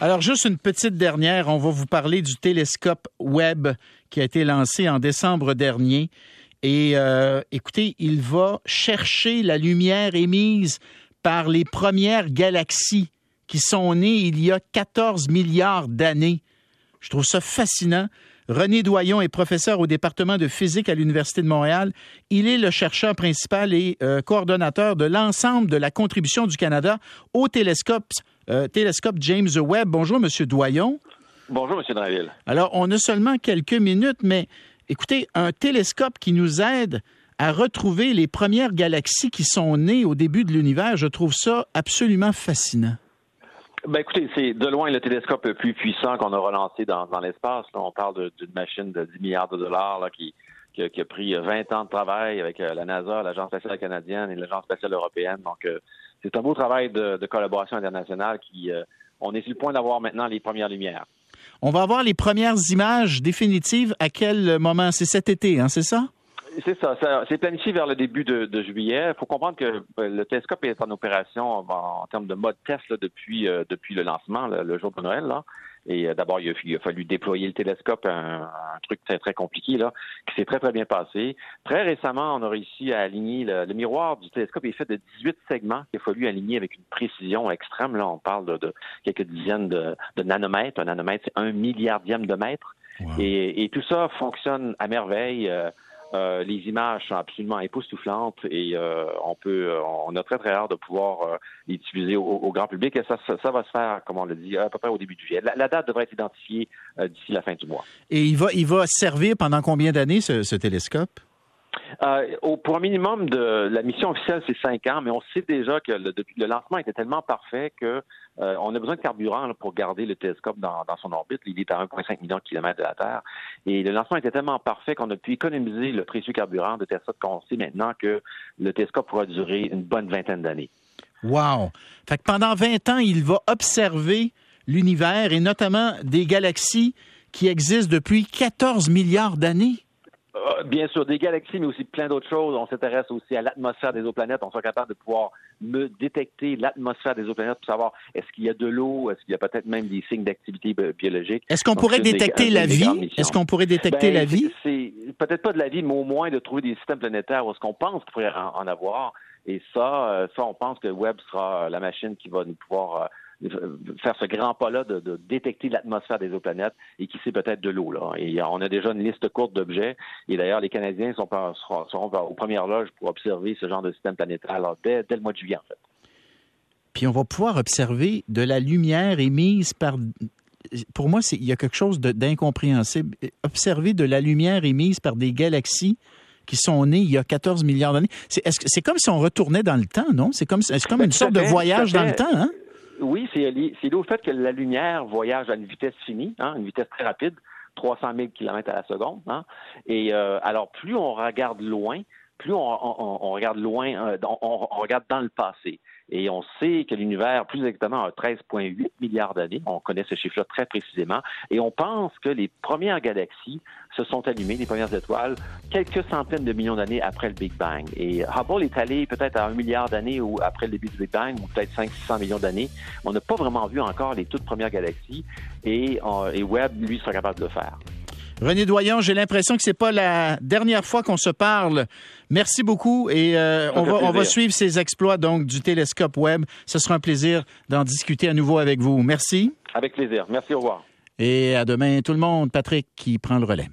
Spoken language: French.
Alors, juste une petite dernière. On va vous parler du télescope Webb qui a été lancé en décembre dernier. Et euh, écoutez, il va chercher la lumière émise par les premières galaxies qui sont nées il y a 14 milliards d'années. Je trouve ça fascinant. René Doyon est professeur au département de physique à l'Université de Montréal. Il est le chercheur principal et euh, coordonnateur de l'ensemble de la contribution du Canada au télescope, euh, télescope James Webb. Bonjour, Monsieur Doyon. Bonjour, M. Draville. Alors, on a seulement quelques minutes, mais écoutez, un télescope qui nous aide à retrouver les premières galaxies qui sont nées au début de l'univers, je trouve ça absolument fascinant. Ben écoutez, c'est de loin le télescope le plus puissant qu'on a relancé dans, dans l'espace. On parle d'une machine de 10 milliards de dollars là, qui, qui, a pris 20 ans de travail avec euh, la NASA, l'Agence spatiale canadienne et l'Agence spatiale européenne. Donc, euh, c'est un beau travail de, collaboration internationale qui, euh, on est sur le point d'avoir maintenant les premières lumières. On va avoir les premières images définitives à quel moment? C'est cet été, hein, c'est ça? C'est ça, c'est planifié vers le début de, juillet. Il faut comprendre que euh, le télescope est en opération en, termes de mode test depuis, euh, depuis le lancement, le jour de Noël. Là. Et euh, d'abord, il, a fallu déployer le télescope, un, truc très, très compliqué, là, qui s'est très, très bien passé. Très récemment, on a réussi à aligner le, miroir du télescope est fait de 18 segments qu'il a fallu aligner avec une précision extrême. Là, on parle de, quelques dizaines de, nanomètres. Un nanomètre, c'est un milliardième de mètre. Et, tout ça fonctionne à merveille. Euh, les images sont absolument époustouflantes et euh, on peut, euh, on a très très hâte de pouvoir les utiliser au, grand public et ça, ça, va se faire, comme on l'a dit, à peu près au début du juillet. La, date devrait être identifiée d'ici la fin du mois. Et il va, il va servir pendant combien d'années ce télescope? Euh, pour un minimum de la mission officielle, c'est cinq ans, mais on sait déjà que le, lancement était tellement parfait que euh, on a besoin de carburant pour garder le télescope dans, son orbite. Il est à 1,5 million de kilomètres de la Terre. Et le lancement était tellement parfait qu'on a pu économiser le précieux carburant de telle qu'on sait maintenant que le télescope pourra durer une bonne vingtaine d'années. Wow! Fait que pendant 20 ans, il va observer l'univers et notamment des galaxies qui existent depuis 14 milliards d'années. Euh, bien sûr, des galaxies, mais aussi plein d'autres choses. On s'intéresse aussi à l'atmosphère des planètes. On sera capable de pouvoir me détecter l'atmosphère des planètes pour savoir est-ce qu'il y a de l'eau, est-ce qu'il y a peut-être même des signes d'activité biologique. Est-ce qu'on pourrait détecter la vie? Est-ce qu'on pourrait détecter la vie? C'est peut-être pas de la vie, mais au moins de trouver des systèmes planétaires où est-ce qu'on pense qu'il pourrait en, avoir. Et ça, euh, ça, on pense que Webb sera la machine qui va nous pouvoir euh, faire ce grand pas-là de, détecter l'atmosphère des autres planètes et qui sait peut-être de l'eau. Et on a déjà une liste courte d'objets. Et d'ailleurs, les Canadiens sont, seront, aux premières loges pour observer ce genre de système planétaire dès, le mois de juillet, en fait. Puis on va pouvoir observer de la lumière émise par pour moi, il y a quelque chose d'incompréhensible. Observer de la lumière émise par des galaxies qui sont nées il y a 14 milliards d'années. C'est comme si on retournait dans le temps, non? C'est comme, comme une sorte de voyage dans le temps, hein? Oui, c'est lié au fait que la lumière voyage à une vitesse finie, hein, une vitesse très rapide, 300 000 km à la seconde. Hein. Et euh, alors, plus on regarde loin, plus on, regarde loin, euh, on, regarde dans le passé. Et on sait que l'univers, plus exactement, a 13,8 milliards d'années. On connaît ce chiffre-là très précisément. Et on pense que les premières galaxies se sont allumées, les premières étoiles, quelques centaines de millions d'années après le Big Bang. Et Hubble est allé peut-être à un milliard d'années ou après le début du Big Bang, ou peut-être 500 millions d'années. On n'a pas vraiment vu encore les toutes premières galaxies. Et, euh, et Webb, lui, sera capable de le faire. René Doyon, j'ai l'impression que c'est pas la dernière fois qu'on se parle. Merci beaucoup et euh, on, va, on va suivre ces exploits donc du télescope Webb. Ce sera un plaisir d'en discuter à nouveau avec vous. Merci. Avec plaisir. Merci, au revoir. Et à demain tout le monde. Patrick qui prend le relais.